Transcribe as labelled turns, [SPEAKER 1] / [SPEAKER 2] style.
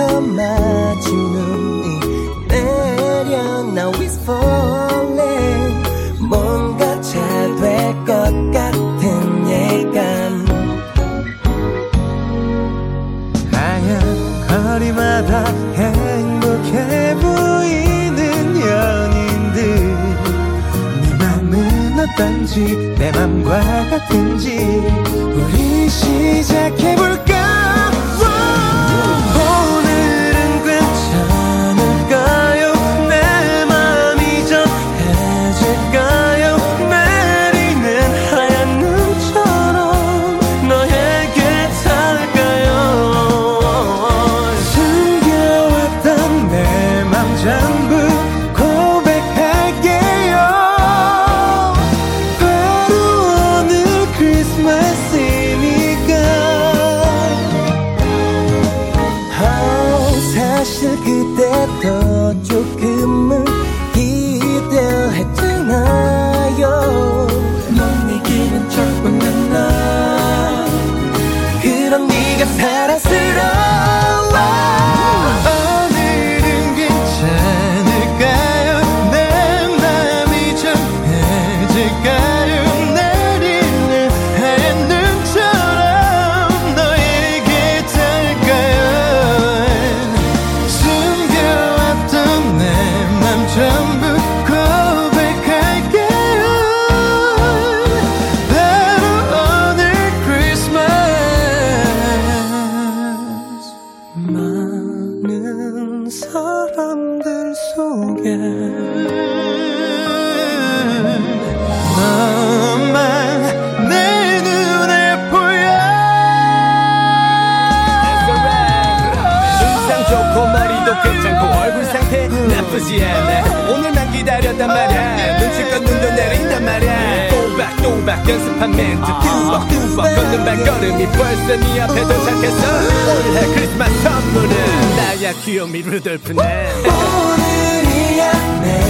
[SPEAKER 1] 하늘에서 마주 눈이 내려 Now it's falling 뭔가 잘 될 것 같은 예감.
[SPEAKER 2] 하얀 거리마다 행복해 보이는 연인들. 네 맘은 어떤지 내 맘과 같은지. 우리 시작해볼까
[SPEAKER 1] 네가 사
[SPEAKER 2] 속에 너만 내 눈에 보여.
[SPEAKER 3] 인상 좋고 머리도 괜찮고 얼굴 상태 나쁘지 않아. 오늘만 기다렸단 말야. 눈치껏 눈도 내린단 말야. 또박또박 연습한 멘트. 뚜벅뚜벅 걷는 발걸음이 벌써 네 앞에 도착했어. 올해 크리스마스 선물은 나야 귀요미 루돌프네 yeah.